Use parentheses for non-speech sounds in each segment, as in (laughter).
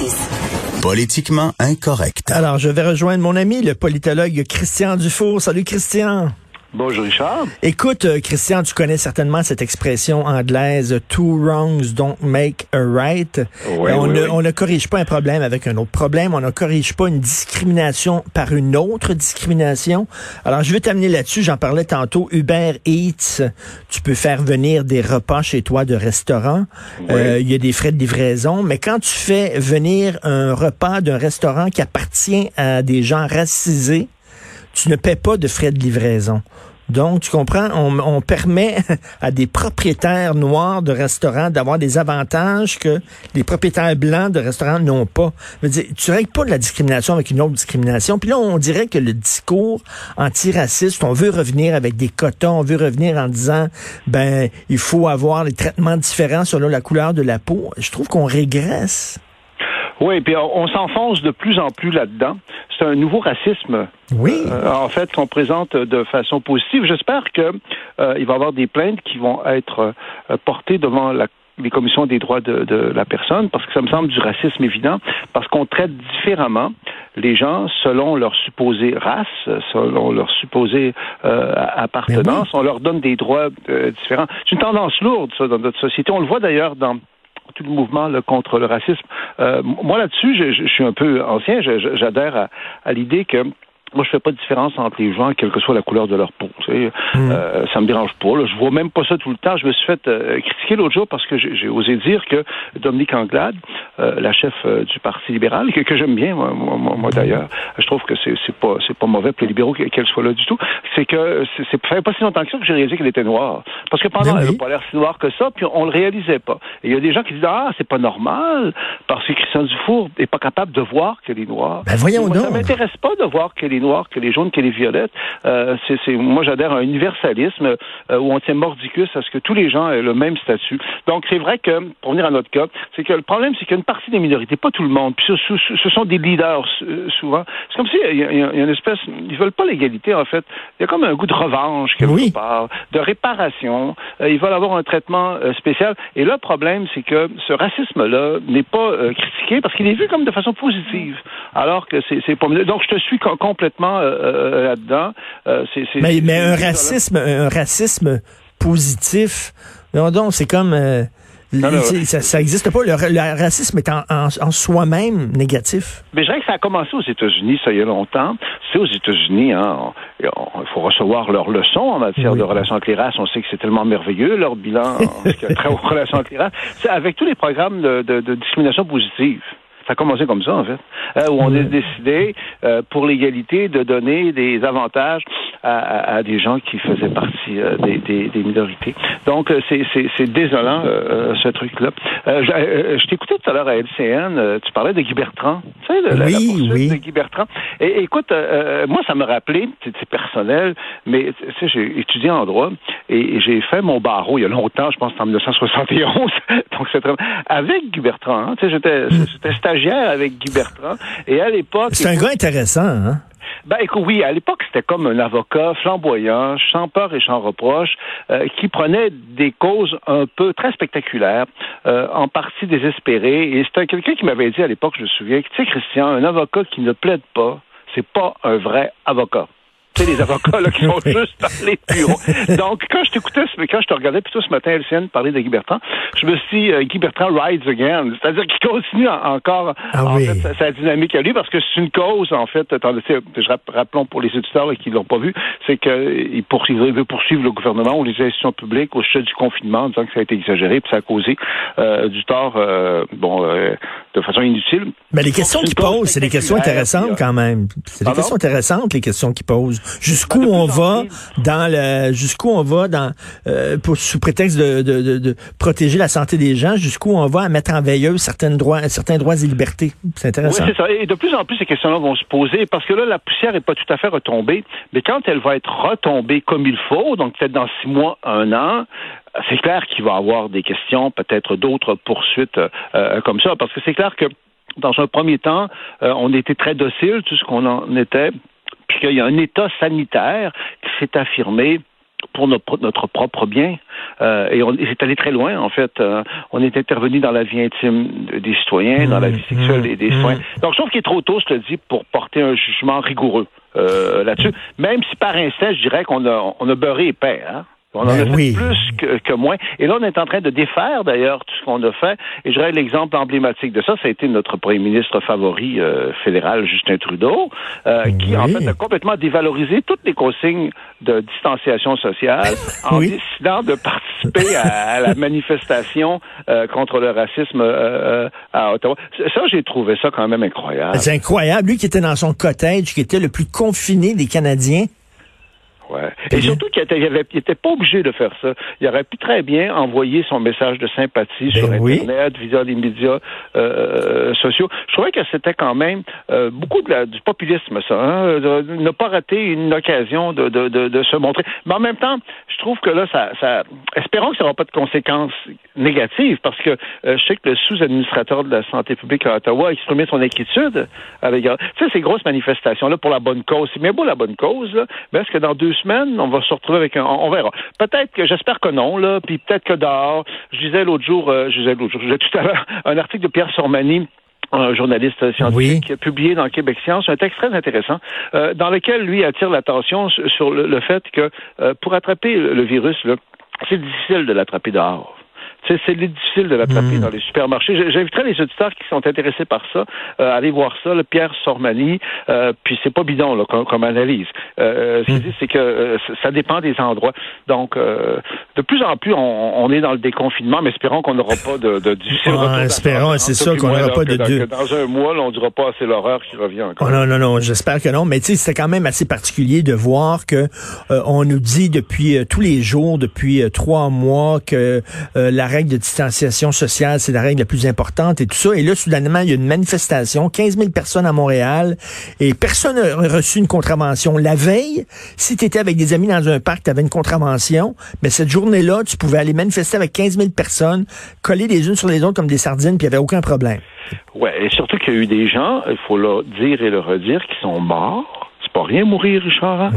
6. Politiquement incorrect. Alors, je vais rejoindre mon ami, le politologue Christian Dufour. Salut, Christian. Bonjour Richard. Écoute, euh, Christian, tu connais certainement cette expression anglaise Two wrongs don't make a right. Euh, on, oui, ne, oui. on ne corrige pas un problème avec un autre problème. On ne corrige pas une discrimination par une autre discrimination. Alors, je vais t'amener là-dessus. J'en parlais tantôt. Uber Eats, tu peux faire venir des repas chez toi de restaurant. Euh, Il y a des frais de livraison. Mais quand tu fais venir un repas d'un restaurant qui appartient à des gens racisés, tu ne paies pas de frais de livraison. Donc, tu comprends, on, on permet (laughs) à des propriétaires noirs de restaurants d'avoir des avantages que les propriétaires blancs de restaurants n'ont pas. Je veux dire, tu règles pas de la discrimination avec une autre discrimination. Puis là, on dirait que le discours antiraciste, on veut revenir avec des quotas, on veut revenir en disant, ben, il faut avoir des traitements différents selon la couleur de la peau. Je trouve qu'on régresse. Oui, puis on, on s'enfonce de plus en plus là-dedans. C'est un nouveau racisme, Oui. euh, en fait, qu'on présente de façon positive. J'espère que euh, il va y avoir des plaintes qui vont être euh, portées devant la les commissions des droits de, de la personne, parce que ça me semble du racisme évident, parce qu'on traite différemment les gens selon leur supposée race, selon leur supposée euh, appartenance. On leur donne des droits euh, différents. C'est une tendance lourde, ça, dans notre société. On le voit d'ailleurs dans tout le mouvement contre le racisme. Euh, moi, là-dessus, je, suis un peu ancien. J'adhère à l'idée que moi, je fais pas de différence entre les gens, quelle que soit la couleur de leur peau. Tu sais. Euh, ça me dérange pas. Là. Je vois même pas ça tout le temps. Je me suis fait euh, critiquer l'autre jour parce que j'ai osé dire que Dominique Anglade, euh, la chef du Parti libéral, que, que j'aime bien, moi, moi, moi, moi, d'ailleurs, je trouve que c'est pas c'est pas mauvais pour les libéraux qu'elle soit là du tout. C'est que c'est fait pas si longtemps que ça que j'ai réalisé qu'elle était noire. Parce que pendant, Ben oui. elle n'a pas l'air si noire que ça, puis on le réalisait pas. Et il y a des gens qui disent ah c'est pas normal parce que Christian Dufour est pas capable de voir qu'elle est noire. Ben voyons Moi, Ça m'intéresse pas de voir qu'elle est noire, qu'elle est jaune, qu'elle est violette. Euh, c'est, c'est- moi, j'adhère à un universalisme euh, où on tient mordicus à ce que tous les gens aient le même statut. Donc, c'est vrai que, pour venir à notre cas, c'est que le problème, c'est qu'il y a une partie des minorités, pas tout le monde, puis ce, ce- ce sont des leaders euh, souvent. C'est comme si il y, a, il y a une espèce, ils veulent pas l'égalité en fait. Il y a comme un goût de revanche quelque Oui. part, de réparation. Euh, ils veulent avoir un traitement spécial. Et le problème, c'est que ce racisme-là n'est pas critiqué parce qu'il est vu comme de façon positive, alors que c'est, pas. Donc, je te suis co- complètement euh, euh, là-dedans. Euh, c'est, c'est- Mais, un racisme, un racisme positif, non, donc c'est comme euh, Non, non. ça, ça existe pas. Le, ra- le racisme est en, en- en soi-même négatif. Mais je dirais que ça a commencé aux États-Unis, ça y a longtemps. C'est aux États-Unis, hein, il faut recevoir leurs leçons en matière Oui. de relations avec les races. On sait que c'est tellement merveilleux, leur bilan en ce qui a (laughs) trait aux relations avec les races. C'est avec tous les programmes de, de- de discrimination positive. Ça a commencé comme ça, en fait, euh, où on a décidé, euh, pour l'égalité, de donner des avantages à, à- à des gens qui faisaient partie euh, des, des- des minorités. Donc, c'est- désolant, ce truc-là. Je je t'écoutais tout à l'heure à LCN, tu parlais de Guy Bertrand. Tu sais, la, la Oui, poursuite oui. de Guy Bertrand. Et, écoute, moi, ça me rappelait, c'est personnel, mais tu sais, j'ai étudié en droit et, et j'ai fait mon barreau il y a longtemps, je pense en 1971. (laughs) Donc, c'est très... Avec Guy Bertrand, hein, tu sais, j'étais j'étais stagiaire avec Guy Bertrand. Et à l'époque... C'est un gars intéressant, hein? Ben écoute, oui, à l'époque, c'était comme un avocat flamboyant, sans peur et sans reproche, euh, qui prenait des causes un peu très spectaculaires, euh, en partie désespérées. Et c'était quelqu'un qui m'avait dit à l'époque, je me souviens, tu sais, Christian, un avocat qui ne plaide pas, c'est pas un vrai avocat. Tu sais, les avocats là, qui sont juste dans les bureaux. (laughs) Donc, quand je t'écoutais, quand je te regardais plutôt ce matin, LCN, parler de Guy Bertrand, je me suis dit, euh, Guy Bertrand rides again. C'est-à-dire qu'il continue en- encore Ah en oui. fait, sa, sa dynamique à lui, parce que c'est une cause, en fait, attendez, je rapp- rappelons pour les éditeurs là, qui l'ont pas vu, c'est qu'il poursuivre, il veut poursuivre le gouvernement ou les institutions publiques au sujet du confinement, en disant que ça a été exagéré, puis ça a causé euh, du tort, euh, bon, euh, de façon inutile. Mais les questions C'est qu'il une cause pose, c'est des questions intéressantes euh, quand même. C'est des questions intéressantes, les questions qu'il pose. Jusqu'où Ben, de on va dans le, jusqu'où on va dans, euh, pour, sous prétexte de, de, de, de protéger la santé des gens, jusqu'où on va à mettre en veilleuse certaines droits, certains droits et libertés. C'est Oui, intéressant. c'est ça. Et de plus en plus, ces questions-là vont se poser parce que là, la poussière n'est pas tout à fait retombée. Mais quand elle va être retombée comme il faut, donc peut-être dans six mois, un an, c'est clair qu'il va y avoir des questions, peut-être d'autres poursuites euh, comme ça. Parce que c'est clair que dans un premier temps, euh, on était très docile, tout ce qu'on en était, puis qu'il y a un état sanitaire qui s'est affirmé pour notre, notre propre bien. Euh, et on c'est allé très loin, en fait. Euh, on est intervenu dans la vie intime des citoyens, dans la vie mmh, sexuelle des, des mmh, citoyens. Mmh. Donc, je trouve qu'il est trop tôt, je te dis, pour porter un jugement rigoureux euh, là-dessus. Même si par instinct, je dirais qu'on a, on a beurré épais. Hein? On en ben a fait plus que, que, moins. Et là, on est en train de défaire d'ailleurs tout ce qu'on a fait. Et je l'exemple emblématique de ça, ça a été notre premier ministre favori euh, fédéral, Justin Trudeau, euh, qui en fait a complètement dévalorisé toutes les consignes de distanciation sociale en décidant de participer à, la manifestation euh, contre le racisme à Ottawa. Ça, j'ai trouvé ça quand même incroyable. C'est incroyable. Lui qui était dans son cottage, qui était le plus confiné des Canadiens. Et surtout qu'il n'était pas obligé de faire ça. Il aurait pu très bien envoyer son message de sympathie sur ben Internet, via les médias euh, euh, sociaux. Je trouvais que c'était quand même euh, beaucoup de la, du populisme, ça. Hein, ne pas rater une occasion de, de, de, se montrer. Mais en même temps, je trouve que là, ça, ça espérons que ça n'aura pas de conséquences négatives, parce que je sais que le sous-administrateur de la santé publique à Ottawa a exprimé son inquiétude avec tu sais, ces grosses manifestations-là pour la bonne cause. C'est bien beau la bonne cause, là, mais est-ce que dans deux semaines, on va se retrouver avec un. On verra. Peut-être que j'espère que non, là, puis peut-être que dehors. Je disais l'autre jour, euh, je disais l'autre jour, je disais tout à l'heure un article de Pierre Sormani un journaliste scientifique qui a publié dans Québec Science un texte très intéressant euh, dans lequel lui attire l'attention sur le, fait que euh, pour attraper le virus, c'est difficile de l'attraper dehors c'est difficile de l'attraper hmm. dans les supermarchés. J'inviterais les auditeurs qui sont intéressés par ça euh, à aller voir ça. Le Pierre Sormani, euh, puis c'est pas bidon là, comme, analyse. Euh, ce hmm. c'est que euh, ça dépend des endroits. Donc, de plus en plus, on, on, est dans le déconfinement, mais espérons qu'on n'aura pas de, de difficile ah, Espérons, c'est ça qu'on n'aura pas de... Dans, dans un mois, là, on dira pas c'est l'horreur qui revient encore. Oh, non, non, non, j'espère que non. Mais tu sais, c'était quand même assez particulier de voir que on nous dit depuis tous les jours, depuis trois mois, que la règle de distanciation sociale, c'est la règle la plus importante et tout ça. Et là, soudainement, il y a une manifestation, 15 000 personnes à Montréal, et personne n'a reçu une contravention. La veille, si tu étais avec des amis dans un parc, tu avais une contravention, mais cette journée-là, tu pouvais aller manifester avec 15 000 personnes, coller les unes sur les autres comme des sardines, puis il n'y avait aucun problème. Ouais, et surtout qu'il y a eu des gens, il faut le dire et le redire, qui sont morts. C'est pas rien mourir, Richard. Hein?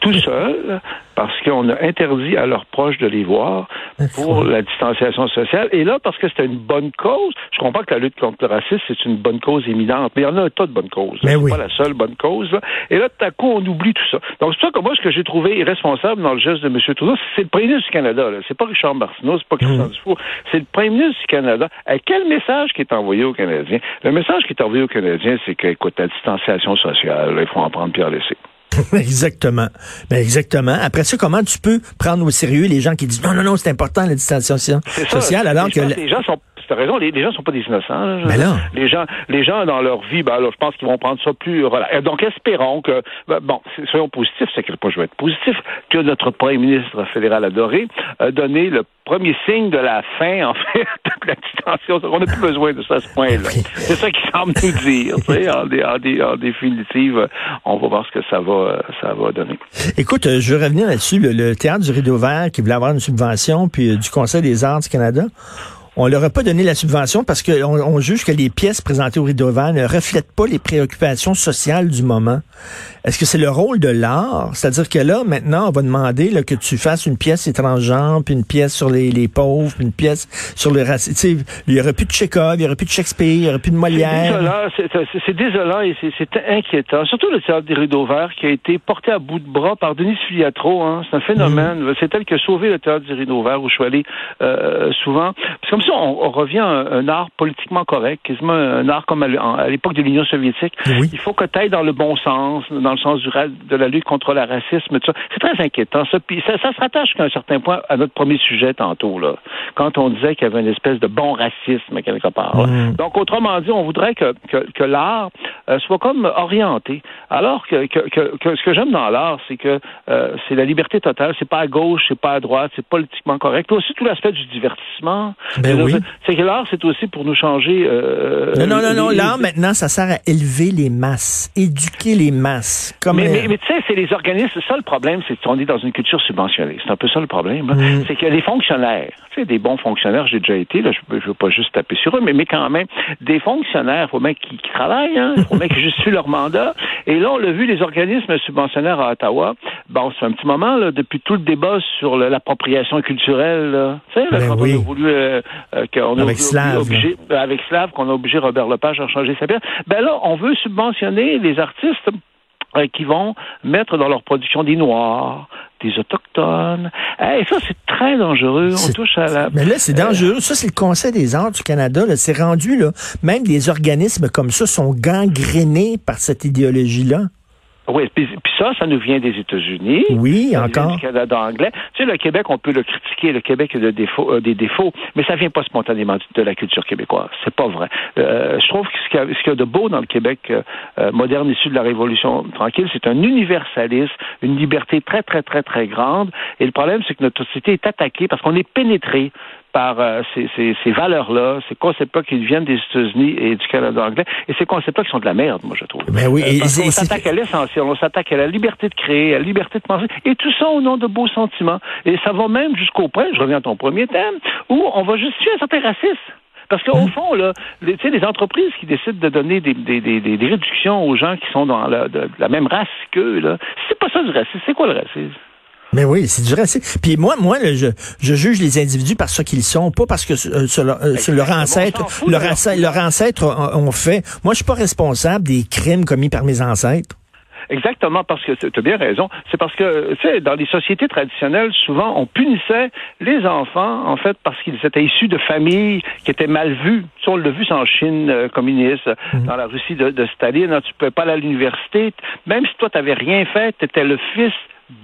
Tout seul, parce qu'on a interdit à leurs proches de les voir pour la distanciation sociale. Et là, parce que c'était une bonne cause, je comprends que la lutte contre le racisme, c'est une bonne cause éminente, mais il y en a un tas de bonnes causes. C'est pas la seule bonne cause. Et là, tout à coup, on oublie tout ça. Donc, c'est ça que moi, ce que j'ai trouvé irresponsable dans le geste de M. Trudeau, c'est le premier ministre du Canada. C'est pas Richard Martineau, c'est pas Christian mmh. Dufour, c'est le premier ministre du Canada. À quel message qui est envoyé aux Canadiens? Le message qui est envoyé aux Canadiens, c'est qu'écoute, la distanciation sociale, il faut en prendre puis en laisser. (laughs) exactement. Ben exactement. Après ça, comment tu peux prendre au sérieux les gens qui disent non, non, non, c'est important la distanciation sociale, alors que les gens sont tu as raison, les, gens gens sont pas des innocents. Mais là. Les gens, les gens dans leur vie, ben, alors, je pense qu'ils vont prendre ça plus. Voilà. Donc, espérons que, ben, bon, soyons positifs, c'est que pas je vais être positif, que notre premier ministre fédéral adoré a donné le premier signe de la fin, en (laughs) fait, de la distanciation. On n'a plus besoin de ça à ce point-là. C'est ça qui semble nous dire. Tu sais, en, en, en, définitive, on va voir ce que ça va, ça va donner. Écoute, euh, je veux revenir là-dessus. Le, Théâtre du Rideau Vert qui voulait avoir une subvention, puis euh, du Conseil des arts du Canada on leur a pas donné la subvention parce qu'on on juge que les pièces présentées au Rideau Vert ne reflètent pas les préoccupations sociales du moment. Est-ce que c'est le rôle de l'art? C'est-à-dire que là, maintenant, on va demander là, que tu fasses une pièce étrangère, puis une pièce sur les, les pauvres, puis une pièce sur le racisme. Il y aurait plus de Tchekhov, il y aurait plus de Shakespeare, il y aurait plus de Molière. C'est désolant et c'est inquiétant. Surtout le théâtre des Rideaux Verts qui a été porté à bout de bras par Denis Filiatro. Hein. C'est un phénomène. Mm. C'est elle qui a sauvé le théâtre des Rideaux Verts où je suis allé euh, souvent. C'est comme on, revient à un, art politiquement correct, quasiment un art comme à l'époque de l'Union soviétique. Il faut que tu ailles dans le bon sens, dans le sens du, de la lutte contre le racisme. C'est très inquiétant. Ça, Puis ça, se rattache qu'à un certain point à notre premier sujet tantôt, là, quand on disait qu'il y avait une espèce de bon racisme quelque part. Mm. Donc, autrement dit, on voudrait que, que, l'art euh, soit comme orienté. Alors que, que, que ce que j'aime dans l'art, c'est que euh, c'est la liberté totale. C'est pas à gauche, c'est pas à droite, c'est politiquement correct. Aussi tout l'aspect du divertissement. Ben oui. C'est que l'art, c'est aussi pour nous changer. Euh, non, non, non, non. les- L'art, maintenant, ça sert à élever les masses, éduquer les masses. Comme Mais, euh, mais, mais tu sais, c'est les organismes. C'est ça le problème, c'est qu'on est dans une culture subventionnée. C'est un peu ça le problème. là. Mm. C'est que les fonctionnaires, tu sais, des bons fonctionnaires, j'ai déjà été, là, je ne veux pas juste taper sur eux, mais, mais quand même, des fonctionnaires, faut bien qu'ils qu'ils travaillent, hein, faut bien qu'ils justifient leur mandat. Et là, on l'a vu, les organismes subventionnaires à Ottawa, bon, c'est un petit moment, là, depuis tout le débat sur l'appropriation culturelle. Tu sais, Ben quand oui. on a voulu, euh, euh, qu'on Avec Slav, obligé- euh, avec Slav, qu'on a obligé Robert Lepage à changer sa pièce. Ben là, on veut subventionner les artistes euh, qui vont mettre dans leur production des Noirs, des Autochtones. Et ça, c'est très dangereux. On touche à la... Mais là, c'est dangereux. Ça, c'est le Conseil des arts du Canada. C'est rendu, là. Même des organismes comme ça sont gangrénés par cette idéologie-là. Oui, puis, puis ça, ça nous vient des États-Unis. Oui, Ça nous vient encore. Du Canada anglais. Tu sais, le Québec, on peut le critiquer. Le Québec a de défauts, euh, des défauts, mais ça vient pas spontanément de la culture québécoise. C'est pas vrai. Euh, je trouve que ce qu'il y, qu'il y a de beau dans le Québec euh, euh, moderne issu de la Révolution tranquille, c'est un universalisme, une liberté très, très, très, très grande. Et le problème, c'est que notre société est attaquée parce qu'on est pénétré par euh, ces, ces, ces valeurs-là, ces concepts-là qui viennent des États-Unis et du Canada anglais, et ces concepts-là qui sont de la merde, moi, je trouve. Ben oui, Euh, c'est- s'attaque à l'essentiel, on s'attaque à la liberté de créer, à la liberté de penser, et tout ça au nom de beaux sentiments. Et ça va même jusqu'au point, je reviens à ton premier thème, où on va justifier un certain racisme. Parce Mmh. qu'au fond, là, les, tu sais, les entreprises qui décident de donner des, des, des, des- des réductions aux gens qui sont dans la, de- de la même race qu'eux, c'est pas ça du racisme. C'est quoi le racisme? Mais oui, c'est du racisme. Puis moi, moi, là, je, je juge les individus par ce qu'ils sont, pas parce que euh, leur, euh, ancêtre, fout leur ancêtre, leur ancêtre ont, ont fait. Moi, je suis pas responsable des crimes commis par mes ancêtres. Exactement, parce que tu as bien raison. C'est parce que, tu sais, dans les sociétés traditionnelles, souvent, on punissait les enfants, en fait, parce qu'ils étaient issus de familles qui étaient mal vues. Tu sais, on l'a vu en Chine euh, communiste, dans la Russie de, de Staline. hein, tu ne pouvais pas aller à l'université. Même si toi, tu n'avais rien fait, tu étais le fils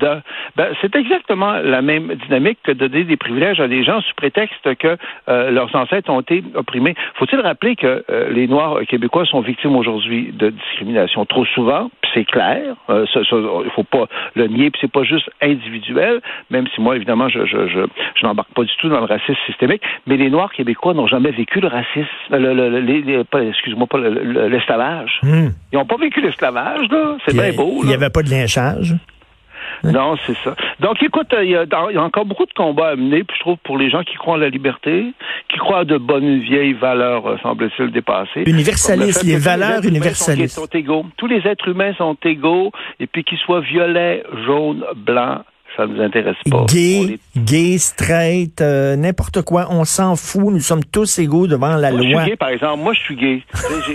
de. Ben, c'est exactement la même dynamique que de donner des privilèges à des gens sous prétexte que euh, leurs ancêtres ont été opprimés. Faut-il rappeler que euh, les Noirs québécois sont victimes aujourd'hui de discrimination? Trop souvent, puis c'est clair. Euh, il faut pas le nier, puis c'est pas juste individuel, même si moi, évidemment, je, je, je, je n'embarque pas du tout dans le racisme systémique, mais les Noirs québécois n'ont jamais vécu le racisme, le, le, le- les- les- pas, excuse-moi, pas le- le- l'esclavage. Hmm. Ils n'ont pas vécu l'esclavage, là. C'est bien beau. Il n'y avait pas de lynchage. Non, c'est ça. Donc, écoute, euh, il y, a, dans- il y a encore beaucoup de combats à mener, puis je trouve pour les gens qui croient en la liberté, qui croient à de bonnes vieilles valeurs, euh, semble-t-il, dépassées. Universaliste, Comme le les valeurs humains universalistes. Sont, sont égaux. Tous les êtres humains sont égaux, et puis qu'ils soient violets, jaunes, blancs, ça ne nous intéresse pas. Gay, est- gay, straight, euh, n'importe quoi, on s'en fout. Nous sommes tous égaux devant la Moi, je loi. suis gay, par exemple. Moi, je suis gay.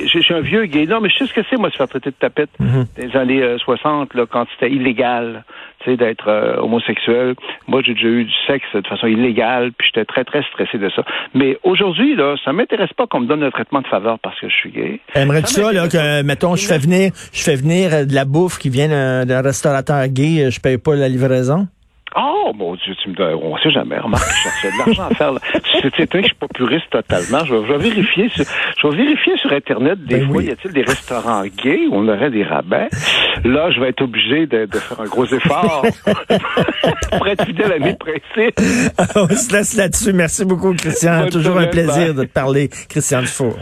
Je suis un vieux gay. Non, mais je sais ce que c'est, moi, se faire traiter de tapette dans les années euh, 60, là, quand c'était illégal, tu d'être euh, homosexuel. Moi, j'ai déjà eu du sexe de façon illégale, puis j'étais très, très stressé de ça. Mais aujourd'hui, là, ça m'intéresse pas qu'on me donne un traitement de faveur parce que je suis gay. Aimerais-tu Ça ça, là, que, mettons, je fais venir, je fais venir euh, de la bouffe qui vient d'un d'un restaurateur gay, euh, je paye pas la livraison? Oh, mon Dieu, tu me donnes, on sait jamais. Remarque, je cherchais de l'argent à faire. C'est vrai que je suis pas puriste totalement. Je vais, je vais vérifier sur, je vais vérifier sur Internet des Ben fois, oui. y a-t-il des restaurants gays où on aurait des rabais? Là, je vais être obligé de, de faire un gros effort (laughs) pour être fidèle à mes principes. On se laisse là-dessus. Merci beaucoup, Christian. Bonne Toujours un plaisir de te parler, Christian Dufour.